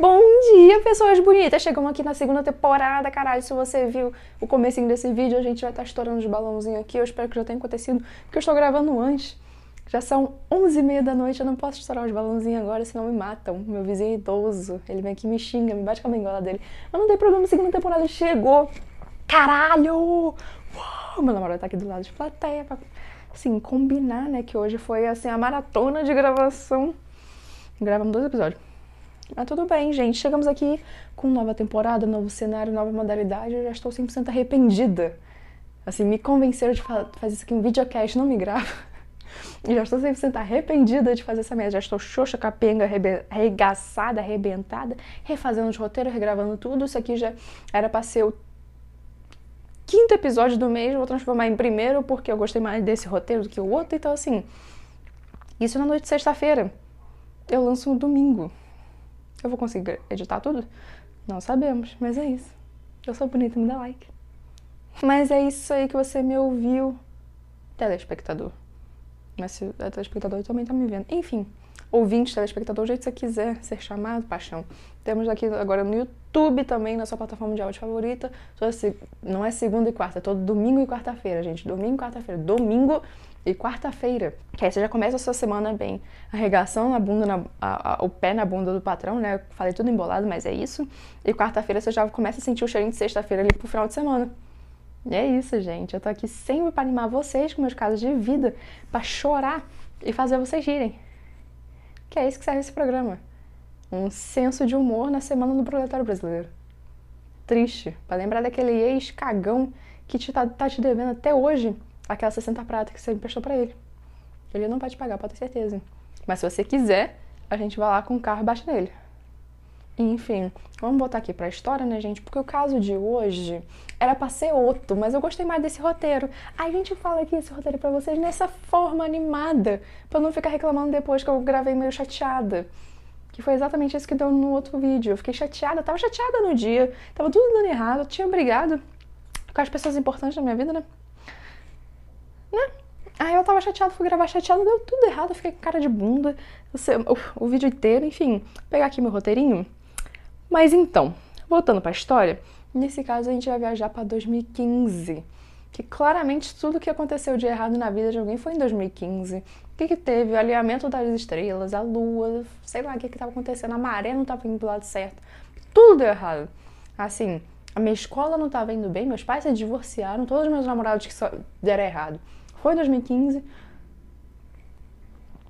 Bom dia, pessoas bonitas! Chegamos aqui na segunda temporada, caralho. Se você viu o comecinho desse vídeo, a gente já tá estourando os balãozinhos aqui. Eu espero que já tenha acontecido, porque eu estou gravando antes. Já são 11h30 da noite, eu não posso estourar os balãozinhos agora, senão me matam. Meu vizinho é idoso, ele vem aqui me xinga, me bate com a bengola dele. Eu não dei problema, a segunda temporada chegou! Caralho! Uou, meu namorado tá aqui do lado de plateia pra, assim, combinar, né, que hoje foi, assim, a maratona de gravação. Gravamos dois episódios. Mas tudo bem, gente. Chegamos aqui com nova temporada, novo cenário, nova modalidade. Eu já estou 100% arrependida. Assim, me convenceram de fazer isso aqui um videocast, não me grava. E já estou 100% arrependida de fazer essa merda. Já estou xoxa, capenga, arregaçada, arrebentada, refazendo os roteiros, regravando tudo. Isso aqui já era pra ser o quinto episódio do mês. Vou transformar em primeiro porque eu gostei mais desse roteiro do que o outro. Então, assim, isso na noite de sexta-feira. Eu lanço no domingo. Eu vou conseguir editar tudo? Não sabemos, mas é isso. Eu sou bonita, me dá like. Mas é isso aí que você me ouviu, telespectador. Mas se é telespectador, também tá me vendo. Enfim, ouvinte, telespectador, do jeito que você quiser ser chamado, paixão. Temos aqui agora no YouTube também, na sua plataforma de áudio favorita. Não é segunda e quarta, é todo domingo e quarta-feira, gente. Domingo e quarta-feira. Domingo e quarta-feira, que aí você já começa a sua semana bem. Arregação na bunda, na, a, a, o pé na bunda do patrão, né? falei tudo embolado, mas é isso. E quarta-feira você já começa a sentir o cheirinho de sexta-feira ali pro final de semana. E é isso, gente. Eu tô aqui sempre para animar vocês com meus casos de vida, para chorar e fazer vocês rirem. Que é isso que serve esse programa. Um senso de humor na semana do proletário brasileiro. Triste, para lembrar daquele ex-cagão que te tá, tá te devendo até hoje aquela 60 prata que você emprestou para ele. Ele não vai te pagar, pode ter certeza. Mas se você quiser, a gente vai lá com o carro e bate nele. Enfim, vamos botar aqui pra história, né, gente? Porque o caso de hoje era pra ser outro, mas eu gostei mais desse roteiro. A gente fala aqui esse roteiro pra vocês nessa forma animada, pra não ficar reclamando depois que eu gravei meio chateada. Que foi exatamente isso que deu no outro vídeo. Eu fiquei chateada, tava chateada no dia, tava tudo dando errado, tinha brigado com as pessoas importantes da minha vida, né? Né? Aí eu tava chateada, fui gravar chateada, deu tudo errado, fiquei com cara de bunda, o, o vídeo inteiro, enfim. Vou pegar aqui meu roteirinho. Mas então, voltando pra história, nesse caso a gente vai viajar para 2015. Que claramente tudo que aconteceu de errado na vida de alguém foi em 2015. O que, que teve? O alinhamento das estrelas, a lua, sei lá o que estava acontecendo, a maré não estava indo do lado certo. Tudo deu errado. Assim, a minha escola não estava indo bem, meus pais se divorciaram, todos os meus namorados que só deram errado. Foi 2015.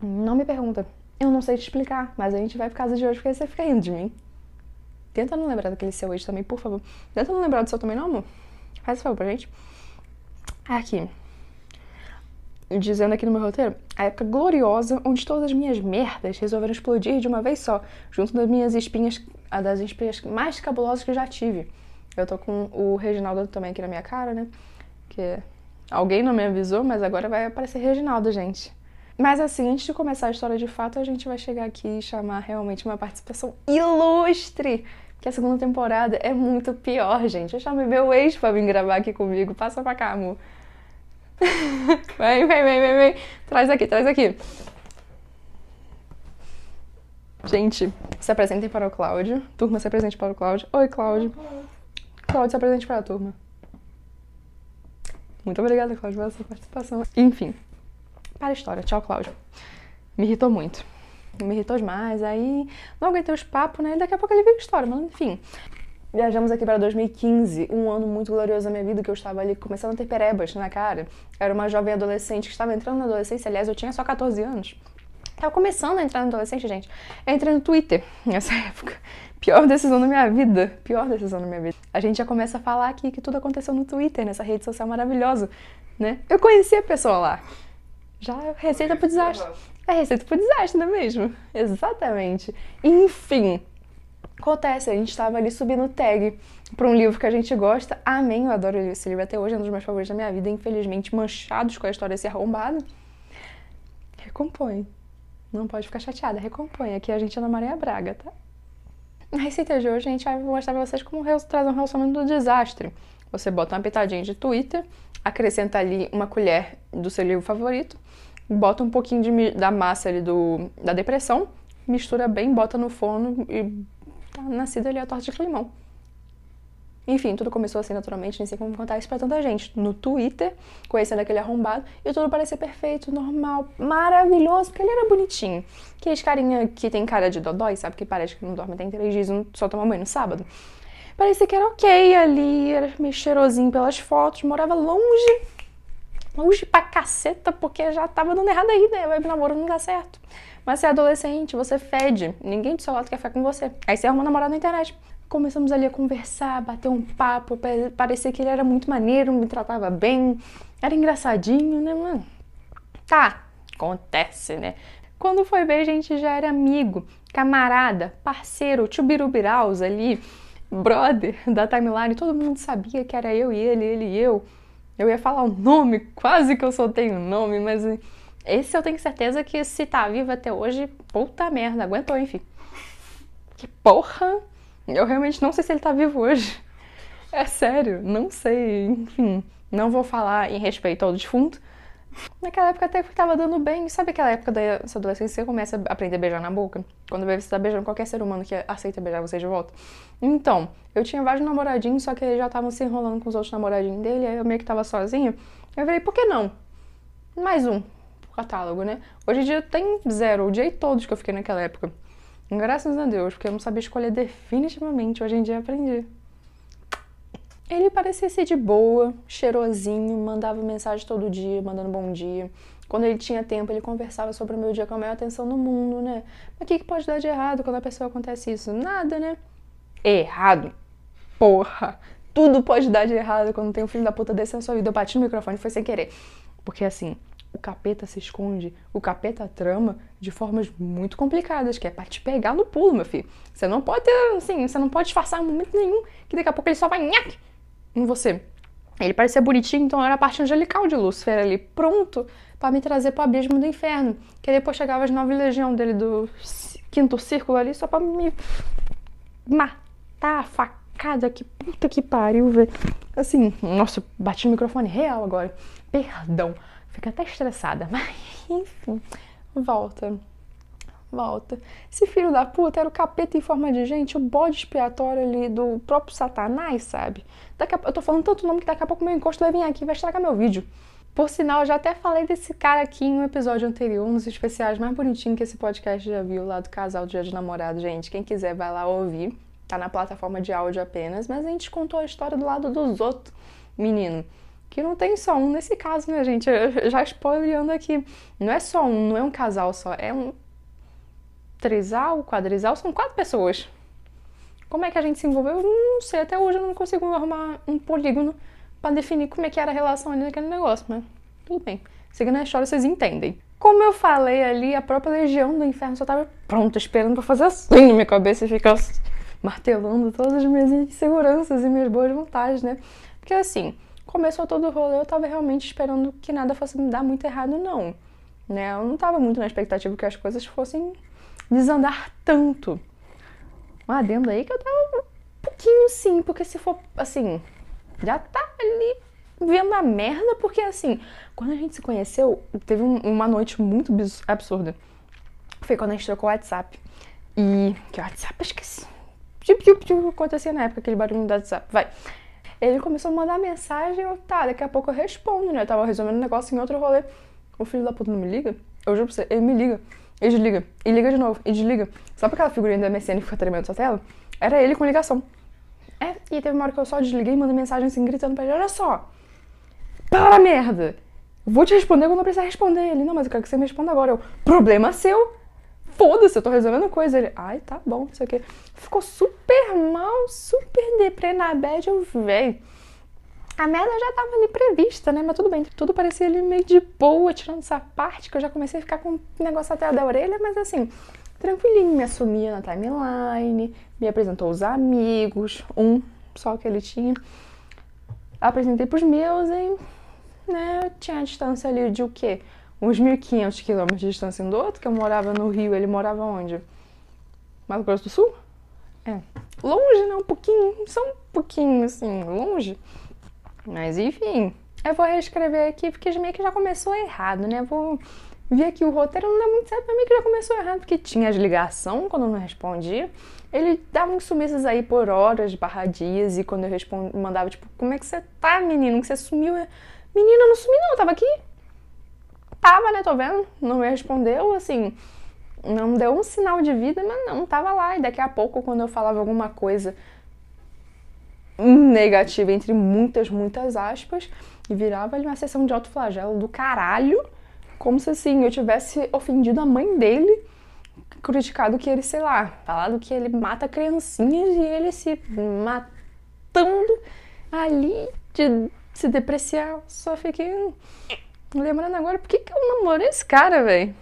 Não me pergunta. Eu não sei te explicar, mas a gente vai por casa de hoje porque você fica rindo de mim. Tenta não lembrar daquele seu ex também, por favor. Tenta não lembrar do seu também, não, amor? Faz favor pra gente. Aqui. Dizendo aqui no meu roteiro, a época gloriosa onde todas as minhas merdas resolveram explodir de uma vez só, junto das minhas espinhas, das espinhas mais cabulosas que eu já tive. Eu tô com o Reginaldo também aqui na minha cara, né? Que alguém não me avisou, mas agora vai aparecer Reginaldo, gente. Mas assim, antes de começar a história de fato, a gente vai chegar aqui e chamar realmente uma participação ilustre. Que a segunda temporada é muito pior, gente. Eu chamei meu ex pra vir gravar aqui comigo. Passa pra cá, amor. vem, vem, vem, vem, vem. Traz aqui, traz aqui. Gente, se apresentem para o Cláudio. Turma, se apresente para o Cláudio. Oi, Cláudio. Cláudio, se apresente para a turma. Muito obrigada, Cláudio, pela sua participação. Enfim, para a história. Tchau, Cláudio. Me irritou muito. Me irritou demais. Aí não aguentei os papos, né? Daqui a pouco ele a história, mas enfim. Viajamos aqui para 2015, um ano muito glorioso da minha vida, que eu estava ali começando a ter perebas na cara. Era uma jovem adolescente que estava entrando na adolescência, aliás, eu tinha só 14 anos. Tava começando a entrar na adolescência, gente. Eu entrei no Twitter nessa época. Pior decisão da minha vida. Pior decisão da minha vida. A gente já começa a falar aqui que tudo aconteceu no Twitter, nessa rede social maravilhosa, né? Eu conheci a pessoa lá. Já é receita pro desastre. É receita pro desastre, não é mesmo? Exatamente. Enfim, acontece, a gente estava ali subindo tag para um livro que a gente gosta. Amém, eu adoro esse livro até hoje, é um dos meus favoritos da minha vida. Infelizmente, manchados com a história desse arrombado. Recompõe. Não pode ficar chateada, recompõe. Aqui a gente é na Maria Braga, tá? Na receita de hoje a gente vai mostrar pra vocês como trazer um relacionamento do desastre. Você bota uma pitadinha de Twitter, acrescenta ali uma colher do seu livro favorito, bota um pouquinho de, da massa ali do, da depressão, mistura bem, bota no forno e tá nascido ali a torta de climão. Enfim, tudo começou assim naturalmente, nem sei como contar isso pra tanta gente. No Twitter, conhecendo aquele arrombado, e tudo parecia perfeito, normal, maravilhoso, porque ele era bonitinho. Aqueles carinha que tem cara de dodói, sabe? Que parece que não dorme tem três dias, só toma banho no sábado. Parecia que era ok ali, era meio cheirosinho pelas fotos, morava longe, longe pra caceta, porque já tava dando errado aí, né? Vai pro namoro não dá certo. Mas você é adolescente, você fede, ninguém do seu lado quer ficar com você. Aí você arruma um namorado na internet. Começamos ali a conversar, bater um papo, parecia que ele era muito maneiro, me tratava bem, era engraçadinho, né, mano? Tá, acontece, né? Quando foi ver, a gente já era amigo, camarada, parceiro, tchubirubiraus ali, brother da timeline, todo mundo sabia que era eu e ele, ele e eu. Eu ia falar o nome, quase que eu soltei o nome, mas esse eu tenho certeza que se tá vivo até hoje, puta merda, aguentou, enfim. Que porra! Eu realmente não sei se ele tá vivo hoje. É sério, não sei. Enfim, não vou falar em respeito ao defunto. Naquela época até que tava dando bem. Sabe aquela época da sua adolescência você começa a aprender a beijar na boca? Quando você tá beijando qualquer ser humano que aceita beijar você de volta. Então, eu tinha vários namoradinhos, só que eles já estavam se enrolando com os outros namoradinhos dele, aí eu meio que tava sozinho. Eu falei, por que não? Mais um catálogo, né? Hoje em dia tem zero, o dia todos que eu fiquei naquela época. Graças a Deus, porque eu não sabia escolher definitivamente. Hoje em dia aprendi. Ele parecia ser de boa, cheirosinho, mandava mensagem todo dia, mandando bom dia. Quando ele tinha tempo, ele conversava sobre o meu dia com a maior atenção no mundo, né? Mas o que, que pode dar de errado quando a pessoa acontece isso? Nada, né? Errado. Porra! Tudo pode dar de errado quando tem um filho da puta desse na sua vida. Eu bati no microfone, foi sem querer. Porque assim, o capeta se esconde, o capeta trama de formas muito complicadas, que é para te pegar no pulo, meu filho. Você não pode ter, assim, você não pode disfarçar em momento nenhum, que daqui a pouco ele só vai nhaque em você. Ele parecia bonitinho, então era a parte angelical de Lúcifer ali, pronto para me trazer pro abismo do inferno. Que depois chegava as nove legiões dele do quinto círculo ali, só para me matar, facada, que puta que pariu, velho. Assim, nossa, bati no microfone real agora. Perdão. Fica até estressada, mas enfim, volta. Volta. Esse filho da puta era o capeta em forma de gente, o bode expiatório ali do próprio Satanás, sabe? Daqui a, eu tô falando tanto nome que daqui a pouco meu encosto vai vir aqui e vai estragar meu vídeo. Por sinal, eu já até falei desse cara aqui em um episódio anterior, um dos especiais mais bonitinhos que esse podcast já viu, lá do casal Dia de Namorado. Gente, quem quiser vai lá ouvir. Tá na plataforma de áudio apenas, mas a gente contou a história do lado dos outros. Menino, que não tem só um nesse caso, né, gente? Eu já spoilerando aqui. Não é só um, não é um casal só, é um trisal, quadrisal, são quatro pessoas. Como é que a gente se envolveu? Eu não sei, até hoje eu não consigo arrumar um polígono para definir como é que era a relação ali naquele negócio, mas tudo bem. Seguindo a história, vocês entendem. Como eu falei ali, a própria legião do inferno só tava pronta, esperando pra fazer assim na minha cabeça e ficar martelando todas as minhas inseguranças e minhas boas vontades, né? Porque assim, começou todo o rolê, eu tava realmente esperando que nada fosse me dar muito errado, não. Né? Eu não tava muito na expectativa que as coisas fossem desandar tanto. Um adendo aí que eu tava um pouquinho sim, porque se for assim, já tá ali vendo a merda, porque assim, quando a gente se conheceu, teve um, uma noite muito absurda. Foi quando a gente trocou o WhatsApp. E. Que WhatsApp? Esqueci. Tipo, tipo, tipo, acontecia na época aquele barulho do WhatsApp. Vai. Ele começou a mandar mensagem, eu, tá, daqui a pouco eu respondo, né? Eu tava resolvendo um negócio em outro rolê. O filho da puta não me liga? Eu juro pra você, ele me liga. E desliga. E liga de novo. E desliga. Sabe aquela figurinha da MSN que fica tremendo sua tela? Era ele com ligação. É, e teve uma hora que eu só desliguei e mandei mensagem assim, gritando pra ele, olha só. Para merda! Vou te responder quando eu precisar responder. Ele, não, mas eu quero que você me responda agora. Eu, problema seu foda-se, eu tô resolvendo coisa. Ele, ai, tá bom, não sei o quê. Ficou super mal, super deprê na bad, eu, véi. A merda já tava ali prevista, né? Mas tudo bem, tudo parecia ali meio de boa, tirando essa parte que eu já comecei a ficar com o negócio até da orelha, mas assim, tranquilinho, me assumia na timeline, me apresentou os amigos, um só que ele tinha. Apresentei pros meus e, né, eu tinha a distância ali de o quê? Uns 1.500 quilômetros de distância um do outro, que eu morava no Rio, ele morava onde? Mato Grosso do Sul? É. Longe, né? Um pouquinho, só um pouquinho, assim, longe. Mas, enfim, eu vou reescrever aqui, porque meio que já começou errado, né? Vou ver aqui o roteiro, não dá muito certo, mas meio que já começou errado, porque tinha as ligação quando eu não respondia, Ele dava uns sumiços aí por horas, barra dias, e quando eu respondi, mandava, tipo, como é que você tá, menino? Que você sumiu? Menina, eu não sumi não, eu tava aqui. Tava, né? Tô vendo. Não me respondeu, assim. Não deu um sinal de vida, mas não, tava lá. E daqui a pouco, quando eu falava alguma coisa negativa, entre muitas, muitas aspas, e virava ali uma sessão de autoflagelo do caralho, como se assim eu tivesse ofendido a mãe dele, criticado que ele, sei lá, falado que ele mata criancinhas e ele se matando ali de se depreciar. Só fiquei lembrando agora, por que, que eu namorei esse cara, velho?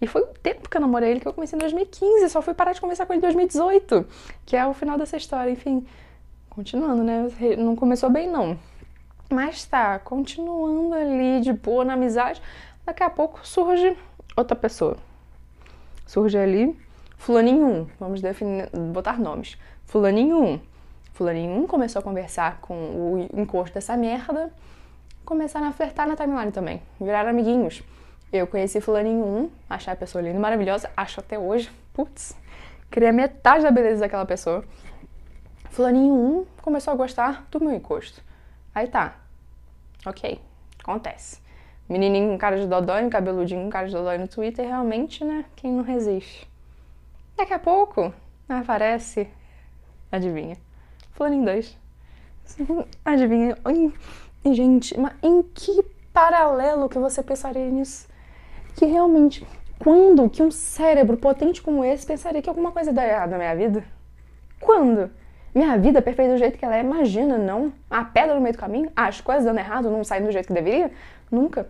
E foi o tempo que eu namorei ele que eu comecei em 2015, só fui parar de conversar com ele em 2018, que é o final dessa história. Enfim, continuando, né? Não começou bem, não. Mas tá, continuando ali de boa na amizade, daqui a pouco surge outra pessoa. Surge ali Fulaninho 1, vamos definir, botar nomes. Fulaninho 1. Fulaninho 1 começou a conversar com o encosto dessa merda, começaram a flertar na timeline também, viraram amiguinhos. Eu conheci Fulaninho 1, achei a pessoa linda, maravilhosa, acho até hoje. Putz, queria metade da beleza daquela pessoa. Fulaninho 1 começou a gostar do meu encosto. Aí tá. Ok. Acontece. Menininho com cara de dodói, cabeludinho com cara de dodói no Twitter, realmente, né? Quem não resiste? Daqui a pouco aparece. Adivinha? Fulaninho 2. Adivinha? Gente, mas em que paralelo que você pensaria nisso? Que realmente, quando que um cérebro potente como esse pensaria que alguma coisa dá errado na minha vida? Quando? Minha vida é perfeita do jeito que ela é, imagina, não? A pedra no meio do caminho? As coisas dando errado, não saindo do jeito que deveria? Nunca.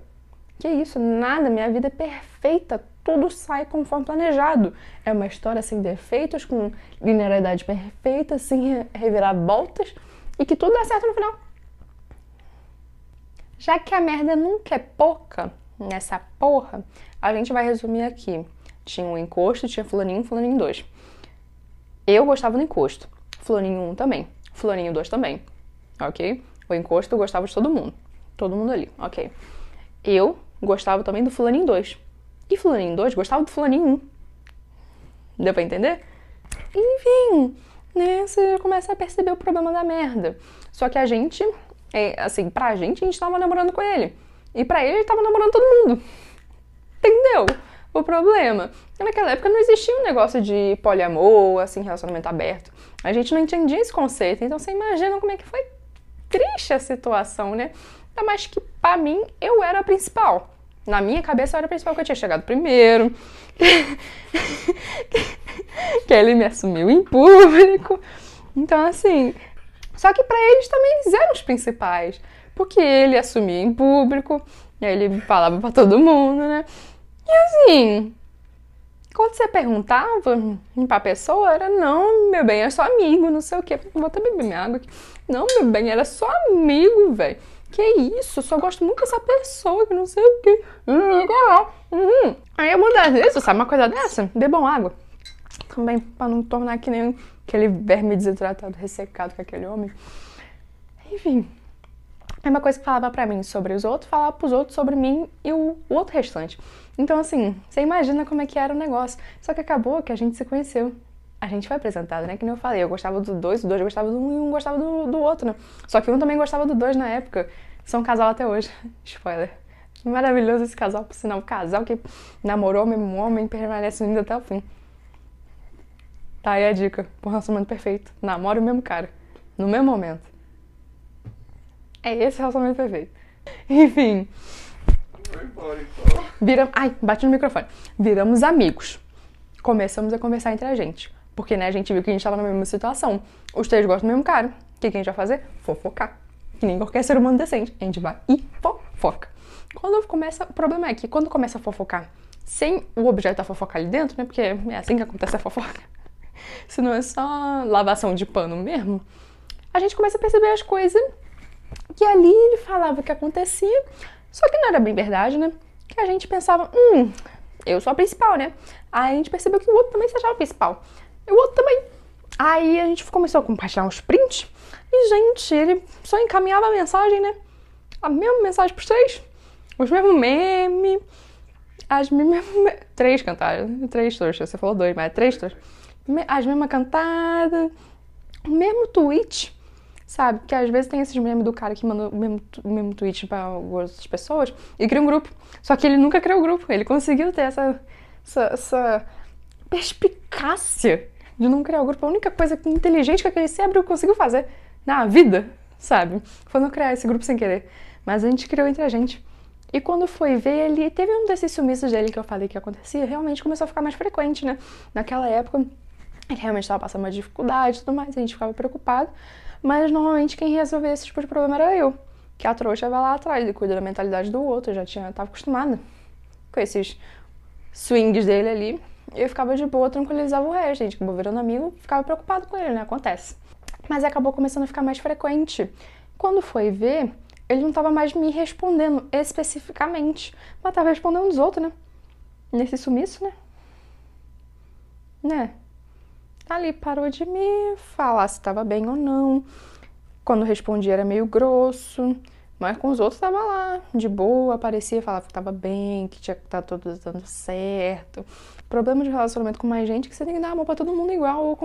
Que isso, nada, minha vida é perfeita, tudo sai conforme planejado. É uma história sem defeitos, com linearidade perfeita, sem revirar voltas e que tudo dá certo no final. Já que a merda nunca é pouca nessa porra, a gente vai resumir aqui. Tinha um encosto, tinha fulaninho, fulaninho dois. Eu gostava do encosto. Fulaninho 1 também. Fulaninho 2 também. Ok? O encosto eu gostava de todo mundo. Todo mundo ali. Ok. Eu gostava também do Fulaninho 2. E Fulaninho 2 gostava do Fulaninho 1. Deu pra entender? Enfim, né? Você começa a perceber o problema da merda. Só que a gente, é, assim, pra gente, a gente tava namorando com ele. E pra ele, ele tava namorando todo mundo. Entendeu? o problema. naquela época não existia um negócio de poliamor, assim, relacionamento aberto. A gente não entendia esse conceito, então você imagina como é que foi triste a situação, né? Ainda mais que, pra mim, eu era a principal. Na minha cabeça eu era a principal, que eu tinha chegado primeiro. que ele me assumiu em público. Então, assim. Só que para eles também eles eram os principais. Porque ele assumia em público, e aí ele falava para todo mundo, né? E assim, quando você perguntava pra pessoa, era não, meu bem, é só amigo, não sei o quê. Vou até beber minha água aqui. Não, meu bem, era só amigo, velho. Que isso, só gosto muito dessa pessoa, que não sei o quê. Uhum. Aí eu mudas vezes, sabe uma coisa dessa? Bebam água. Também, pra não tornar que nem aquele verme desidratado, ressecado com aquele homem. Enfim. É uma coisa que falava para mim sobre os outros, falava pros outros sobre mim e o, outro restante. Então, assim, você imagina como é que era o negócio. Só que acabou que a gente se conheceu. A gente foi apresentado, né? Que nem eu falei, eu gostava do dois, o dois gostava do um e um gostava do, do outro, né? Só que um também gostava do dois na época. São um casal até hoje. Spoiler. Maravilhoso esse casal, por sinal. Um casal que namorou o mesmo homem permanece unido até o fim. Tá aí a dica. Por relacionamento perfeito. Namora o mesmo cara. No mesmo momento. É esse relacionamento perfeito. Enfim. Vira... Ai, bate no microfone. Viramos amigos. Começamos a conversar entre a gente. Porque, né, a gente viu que a gente estava na mesma situação. Os três gostam do mesmo cara. O que, que a gente vai fazer? Fofocar. Que nem qualquer ser humano decente. A gente vai e fofoca. Quando começa. O problema é que quando começa a fofocar sem o objeto da fofoca ali dentro, né? Porque é assim que acontece a fofoca. Se não é só lavação de pano mesmo, a gente começa a perceber as coisas que ali ele falava que acontecia, só que não era bem verdade, né? Que a gente pensava, hum, eu sou a principal, né? Aí a gente percebeu que o outro também se achava principal. E o outro também. Aí a gente começou a compartilhar uns prints. E, gente, ele só encaminhava a mensagem, né? A mesma mensagem pros três. Os mesmos memes. As mesmas. Três cantaram. Três trouxas. Você falou dois, mas é três trouxas. As mesmas cantadas, o mesmo tweet, sabe? Que às vezes tem esses memes do cara que manda o mesmo, mesmo tweet para outras pessoas e cria um grupo. Só que ele nunca criou o grupo, ele conseguiu ter essa, essa, essa perspicácia de não criar o grupo. A única coisa inteligente que aquele cérebro conseguiu fazer na vida, sabe? Foi não criar esse grupo sem querer. Mas a gente criou entre a gente. E quando foi ver, ele teve um desses sumiços dele que eu falei que acontecia, realmente começou a ficar mais frequente, né? Naquela época, ele realmente estava passando uma dificuldade e tudo mais, a gente ficava preocupado. Mas normalmente quem resolvia esse tipo de problema era eu. Que a trouxa vai lá atrás e cuida da mentalidade do outro, eu já tinha, tava acostumada com esses swings dele ali. Eu ficava de boa, tranquilizava o resto, gente. Como virando amigo, ficava preocupado com ele, né? Acontece. Mas acabou começando a ficar mais frequente. Quando foi ver, ele não estava mais me respondendo especificamente, mas estava respondendo os outros, né? Nesse sumiço, né? Né? Ali parou de me falar se estava bem ou não. Quando respondia era meio grosso, mas com os outros estava lá, de boa, aparecia, falava que estava bem, que tinha que estar tá tudo dando certo. Problema de relacionamento com mais gente é que você tem que dar amor para todo mundo igual ou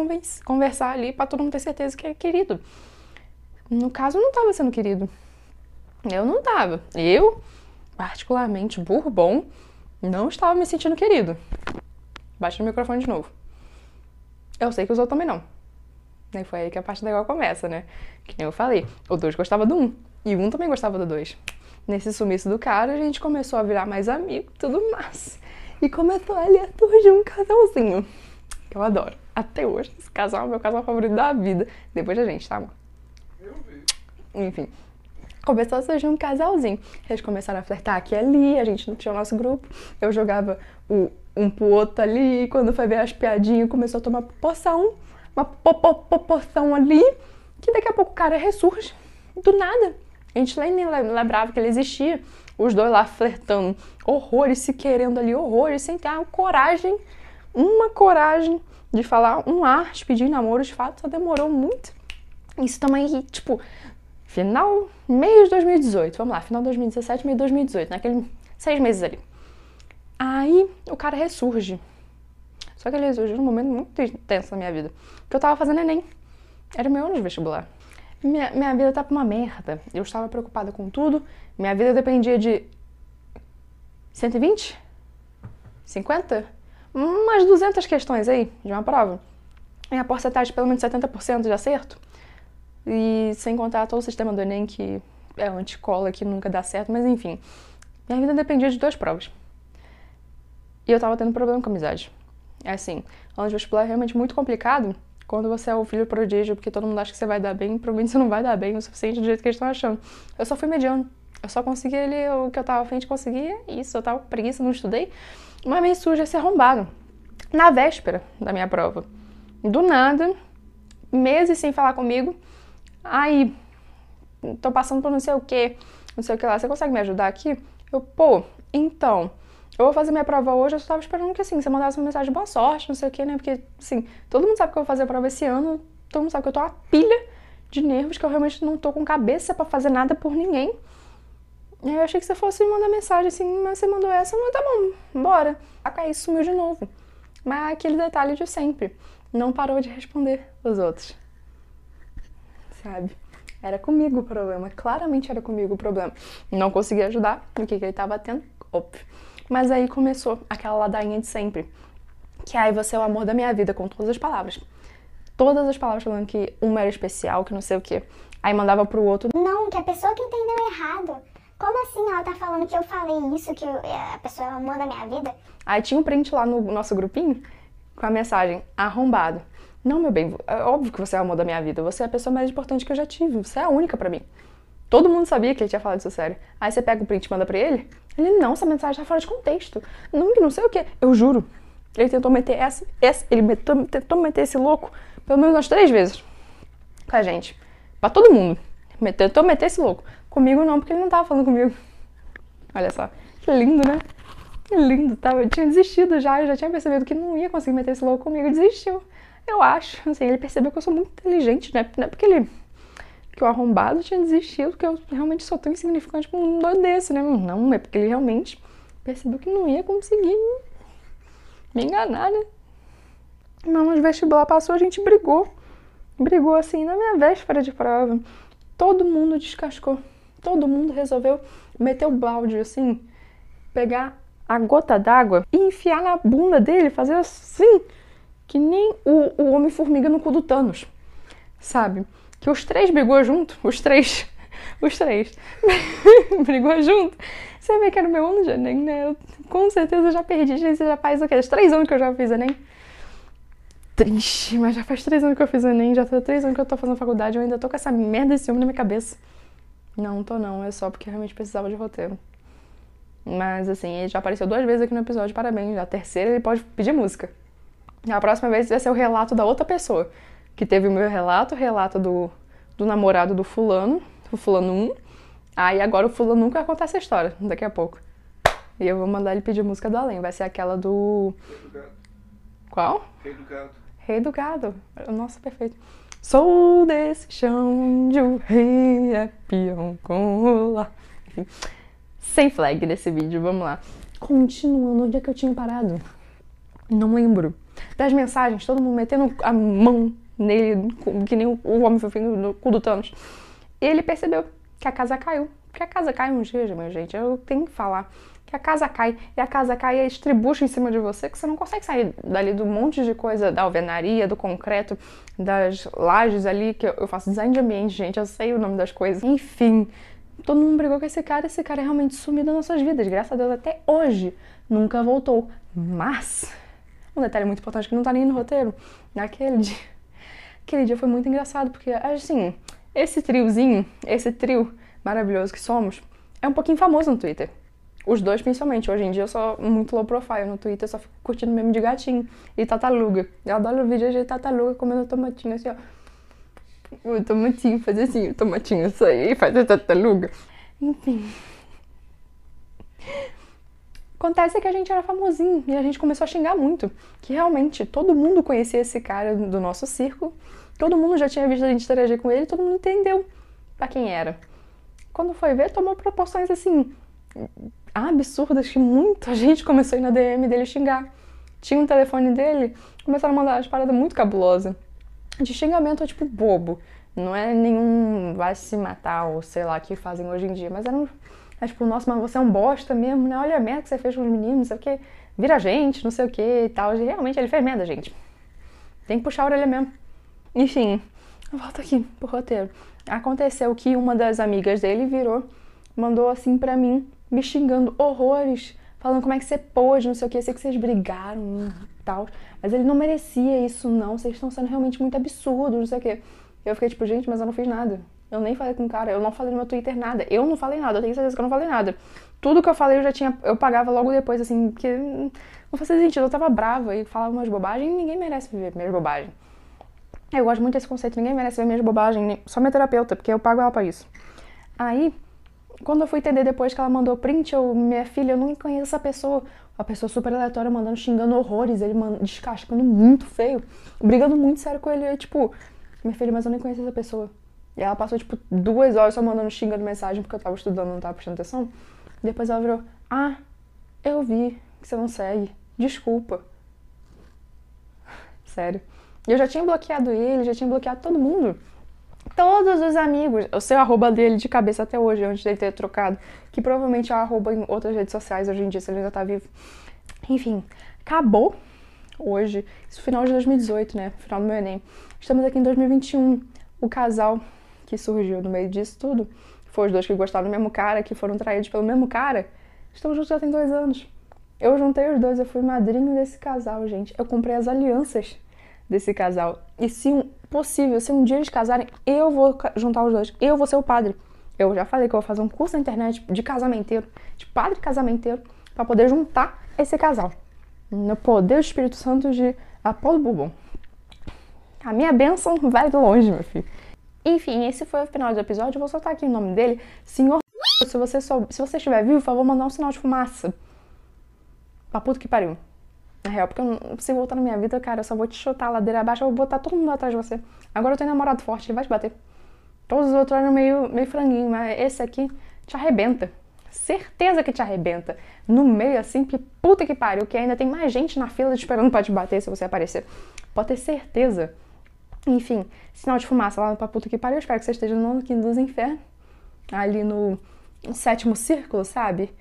conversar ali para todo mundo ter certeza que é querido. No caso, não estava sendo querido. Eu não tava. Eu, particularmente burro bom, não estava me sentindo querido. Baixa o microfone de novo. Eu sei que os outros também não. E foi aí que a parte legal começa, né? Que nem eu falei, o dois gostava do um, e um também gostava do dois. Nesse sumiço do cara, a gente começou a virar mais amigo tudo mais. E começou ali a surgir um casalzinho. Que eu adoro. Até hoje, esse casal é o meu casal favorito da vida. Depois da gente, tá, amor? Eu vi. Enfim começou a surgir um casalzinho. Eles começaram a flertar aqui e ali, a gente não tinha o nosso grupo. Eu jogava o, um pro outro ali, e quando foi ver as piadinhas, começou a tomar poção, uma poção ali, que daqui a pouco o cara ressurge, do nada. A gente nem lembrava que ele existia. Os dois lá flertando, horrores, se querendo ali, horrores, sem ter a coragem, uma coragem de falar um ar, de pedir namoro, de fato, só demorou muito. Isso também, tipo, final, meio de 2018, vamos lá, final de 2017, meio de 2018, naquele seis meses ali. Aí o cara ressurge. Só que ele ressurge num momento muito tenso na minha vida. Que eu tava fazendo Enem. Era meu ano de vestibular. Minha, minha vida tava uma merda. Eu estava preocupada com tudo. Minha vida dependia de 120? 50? Umas 200 questões aí de uma prova. Minha porcentagem de pelo menos 70% de acerto. E sem contar todo o sistema do Enem, que é anticola, que nunca dá certo, mas enfim. Minha vida dependia de duas provas. E eu tava tendo problema com a amizade. É assim, ano de vestibular é realmente muito complicado quando você é o filho prodígio, porque todo mundo acha que você vai dar bem, provavelmente você não vai dar bem o suficiente do jeito que eles estão achando. Eu só fui mediano. Eu só consegui ali o que eu tava afim de conseguir, isso, eu tava com preguiça, não estudei. Mas meio sujo esse arrombado. Na véspera da minha prova. Do nada, meses sem falar comigo, Aí, tô passando por não sei o que, não sei o que lá, você consegue me ajudar aqui? Eu, pô, então, eu vou fazer minha prova hoje, eu só tava esperando que assim, você mandasse uma mensagem de boa sorte, não sei o que, né? Porque, assim, todo mundo sabe que eu vou fazer a prova esse ano, todo mundo sabe que eu tô uma pilha de nervos, que eu realmente não tô com cabeça para fazer nada por ninguém. E aí eu achei que você fosse me mandar mensagem assim, mas você mandou essa, mas tá bom, bora. Aí sumiu de novo. Mas aquele detalhe de sempre. Não parou de responder os outros sabe? Era comigo o problema, claramente era comigo o problema. Não consegui ajudar, o que, que ele tava tendo? Óbvio. Mas aí começou aquela ladainha de sempre. Que aí você é o amor da minha vida, com todas as palavras. Todas as palavras falando que uma era especial, que não sei o quê. Aí mandava pro outro. Não, que a pessoa que entendeu errado. Como assim ela tá falando que eu falei isso, que eu, a pessoa é o amor da minha vida? Aí tinha um print lá no nosso grupinho com a mensagem arrombado. Não, meu bem, é óbvio que você é o amor da minha vida. Você é a pessoa mais importante que eu já tive. Você é a única para mim. Todo mundo sabia que ele tinha falado isso sério. Aí você pega o print e manda pra ele. Ele, não, essa mensagem tá fora de contexto. Não, não sei o que. Eu juro. Ele tentou meter essa, essa ele metou, tentou meter esse louco pelo menos umas três vezes. Com a gente. Pra todo mundo. Tentou meter esse louco. Comigo não, porque ele não tava falando comigo. Olha só. Que lindo, né? Que lindo. Tava, eu tinha desistido já. Eu já tinha percebido que não ia conseguir meter esse louco comigo. Desistiu. Eu acho, assim, ele percebeu que eu sou muito inteligente, né? Não é porque ele. Que o arrombado tinha desistido, que eu realmente sou tão insignificante pra um mundo desse, né? Não, é porque ele realmente percebeu que não ia conseguir me enganar, né? Não, o vestibular passou, a gente brigou. Brigou assim na minha véspera de prova. Todo mundo descascou. Todo mundo resolveu meter o balde assim, pegar a gota d'água e enfiar na bunda dele, fazer assim, que nem o, o Homem-Formiga no cu do Thanos, sabe? Que os três brigou junto, os três, os três, brigou junto. Você vê que era o meu ano de Enem, né? Eu, com certeza já perdi, gente, já faz o quê? Três anos que eu já fiz Enem. Triste, mas já faz três anos que eu fiz Enem, já faz três anos que eu tô fazendo faculdade, eu ainda tô com essa merda desse homem na minha cabeça. Não, tô não, é só porque realmente precisava de roteiro. Mas assim, ele já apareceu duas vezes aqui no episódio, parabéns. A terceira ele pode pedir música. A próxima vez vai ser o relato da outra pessoa. Que teve o meu relato, o relato do, do namorado do fulano, do fulano 1. Aí agora o fulano nunca contar essa história, daqui a pouco. E eu vou mandar ele pedir música do além. Vai ser aquela do. Rei do gado. Qual? Rei do gado. Rei do gado. Nossa, perfeito. Sou desse chão de um rei é peão com lá. Enfim sem flag nesse vídeo, vamos lá. Continuando, onde é que eu tinha parado? Não lembro. Das mensagens, todo mundo metendo a mão nele, que nem o homem foi no cu do Thanos. Ele percebeu que a casa caiu. Porque a casa cai um dia, minha gente. Eu tenho que falar que a casa cai. E a casa cai e estribucha em cima de você, que você não consegue sair dali do monte de coisa, da alvenaria, do concreto, das lajes ali, que eu faço design de ambiente, gente. Eu sei o nome das coisas. Enfim, todo mundo brigou com esse cara, esse cara é realmente sumido das nossas vidas. Graças a Deus, até hoje, nunca voltou. Mas, um detalhe muito importante que não tá nem no roteiro, naquele dia, aquele dia foi muito engraçado, porque, assim, esse triozinho, esse trio maravilhoso que somos, é um pouquinho famoso no Twitter. Os dois, principalmente. Hoje em dia eu sou muito low profile no Twitter, só fico curtindo meme de gatinho e tataluga. Eu adoro vídeos de tataluga comendo tomatinho assim, ó o tomatinho faz assim, o tomatinho sai e faz a tartaruga. Enfim. Acontece que a gente era famosinho e a gente começou a xingar muito. Que realmente todo mundo conhecia esse cara do nosso circo, todo mundo já tinha visto a gente interagir com ele, todo mundo entendeu para quem era. Quando foi ver, tomou proporções assim absurdas que muita gente começou a ir na DM dele xingar. Tinha um telefone dele, começaram a mandar as paradas muito cabulosas de xingamento tipo bobo. Não é nenhum vai se matar ou sei lá que fazem hoje em dia, mas era um. É tipo, nossa, mas você é um bosta mesmo, né? Olha a merda que você fez com os meninos, não sei o que. Vira gente, não sei o que e tal. E realmente ele fez merda, gente. Tem que puxar a orelha mesmo. Enfim, volta aqui pro roteiro. Aconteceu que uma das amigas dele virou, mandou assim pra mim, me xingando horrores, falando como é que você pôde, não sei o que, eu sei que vocês brigaram e tal. Mas ele não merecia isso, não. Vocês estão sendo realmente muito absurdos, não sei o quê. Eu fiquei tipo, gente, mas eu não fiz nada. Eu nem falei com o cara, eu não falei no meu Twitter nada. Eu não falei nada, eu tenho certeza que eu não falei nada. Tudo que eu falei eu já tinha. Eu pagava logo depois, assim, porque não fazia sentido. Eu tava brava e falava umas bobagens e ninguém merece ver minhas bobagens. Eu gosto muito desse conceito, ninguém merece ver minhas bobagens, só minha terapeuta, porque eu pago ela pra isso. Aí, quando eu fui entender depois que ela mandou print, eu, minha filha, eu não conheço essa pessoa. A pessoa super aleatória mandando, xingando horrores, ele manda, descascando muito feio, brigando muito sério com ele. Tipo, minha filha, mas eu nem conheço essa pessoa. E ela passou, tipo, duas horas só mandando, xingando mensagem porque eu tava estudando, não tava prestando atenção. Depois ela virou, ah, eu vi que você não segue. Desculpa. Sério. Eu já tinha bloqueado ele, já tinha bloqueado todo mundo todos os amigos, o seu arroba dele de cabeça até hoje, antes dele ter trocado, que provavelmente é o arroba em outras redes sociais hoje em dia, se ele ainda tá vivo. Enfim, acabou hoje, isso final de 2018, né? Final do meu Enem. Estamos aqui em 2021. O casal que surgiu no meio disso tudo, foi os dois que gostaram do mesmo cara, que foram traídos pelo mesmo cara, estão juntos já tem dois anos. Eu juntei os dois, eu fui madrinho desse casal, gente. Eu comprei as alianças desse casal. E se um, possível, se um dia eles casarem, eu vou juntar os dois. Eu vou ser o padre. Eu já falei que eu vou fazer um curso na internet de casamenteiro, de padre casamenteiro, para poder juntar esse casal. No poder do Espírito Santo de Apolo Bourbon. A minha bênção vai longe, meu filho. Enfim, esse foi o final do episódio. Eu vou soltar aqui o nome dele. Senhor, se você, sou, se você estiver vivo, por favor, mandar um sinal de fumaça. Pra puta que pariu. Na real, porque eu, se voltar na minha vida, cara, eu só vou te chutar a ladeira abaixo, eu vou botar todo mundo atrás de você. Agora eu tenho namorado forte, ele vai te bater. Todos os outros eram meio, meio franguinho, mas esse aqui te arrebenta. certeza que te arrebenta. No meio, assim, que puta que pariu, que ainda tem mais gente na fila esperando pra te bater se você aparecer. Pode ter certeza. Enfim, sinal de fumaça lá no puta que pariu. Espero que você esteja no quinto dos infernos. Ali no sétimo círculo, sabe?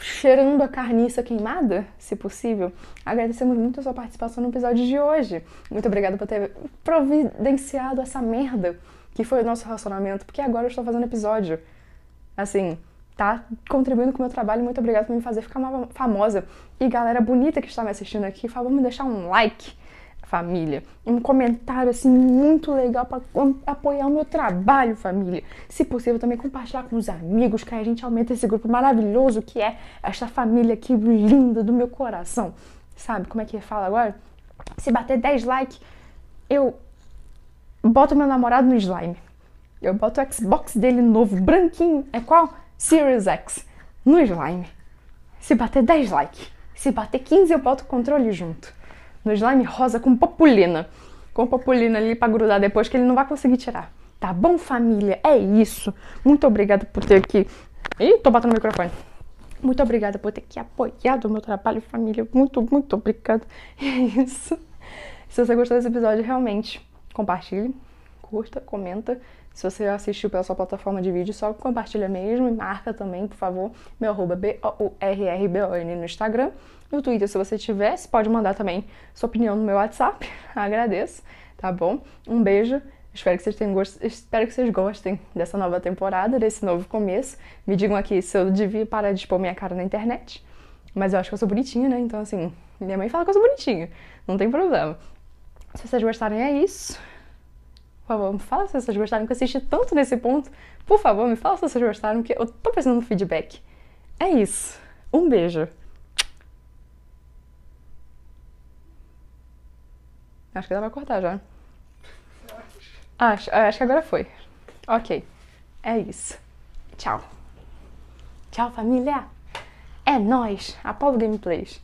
Cheirando a carniça queimada, se possível. Agradecemos muito a sua participação no episódio de hoje. Muito obrigada por ter providenciado essa merda que foi o nosso relacionamento, porque agora eu estou fazendo episódio. Assim, tá contribuindo com o meu trabalho. Muito obrigada por me fazer ficar famosa. E galera bonita que está me assistindo aqui, por favor, me deixar um like, família. Um comentário assim muito legal para apoiar o meu trabalho, família. Se possível, também compartilhar com os amigos, que a gente aumenta esse grupo maravilhoso que é esta família aqui linda do meu coração. Sabe como é que fala agora? Se bater 10 likes, eu boto meu namorado no slime. Eu boto o Xbox dele novo, branquinho. É qual? Series X. No slime. Se bater 10 likes. Se bater 15, eu boto o controle junto. No slime rosa com populina. Com populina ali pra grudar depois, que ele não vai conseguir tirar. Tá bom, família? É isso. Muito obrigada por ter aqui. Ih, tô batendo no microfone. Muito obrigada por ter aqui apoiado o meu trabalho, família. Muito, muito obrigada. É isso. Se você gostou desse episódio, realmente, compartilhe, curta, comenta. Se você assistiu pela sua plataforma de vídeo, só compartilha mesmo e marca também, por favor, meu arroba B-O-U-R-R-B-O-N no Instagram. No Twitter, se você tiver, você pode mandar também sua opinião no meu WhatsApp. Agradeço, tá bom? Um beijo. Espero que vocês tenham gost... Espero que vocês gostem dessa nova temporada, desse novo começo. Me digam aqui se eu devia parar de expor minha cara na internet. Mas eu acho que eu sou bonitinha, né? Então, assim, minha mãe fala que eu sou bonitinha. Não tem problema. Se vocês gostarem, é isso. Por favor, me fala se vocês gostaram, que eu assisti tanto nesse ponto. Por favor, me fala se vocês gostaram, que eu tô precisando de feedback. É isso. Um beijo. Acho que dá pra cortar já. Acho, acho que agora foi. Ok. É isso. Tchau. Tchau, família. É nóis. Apolo Gameplays.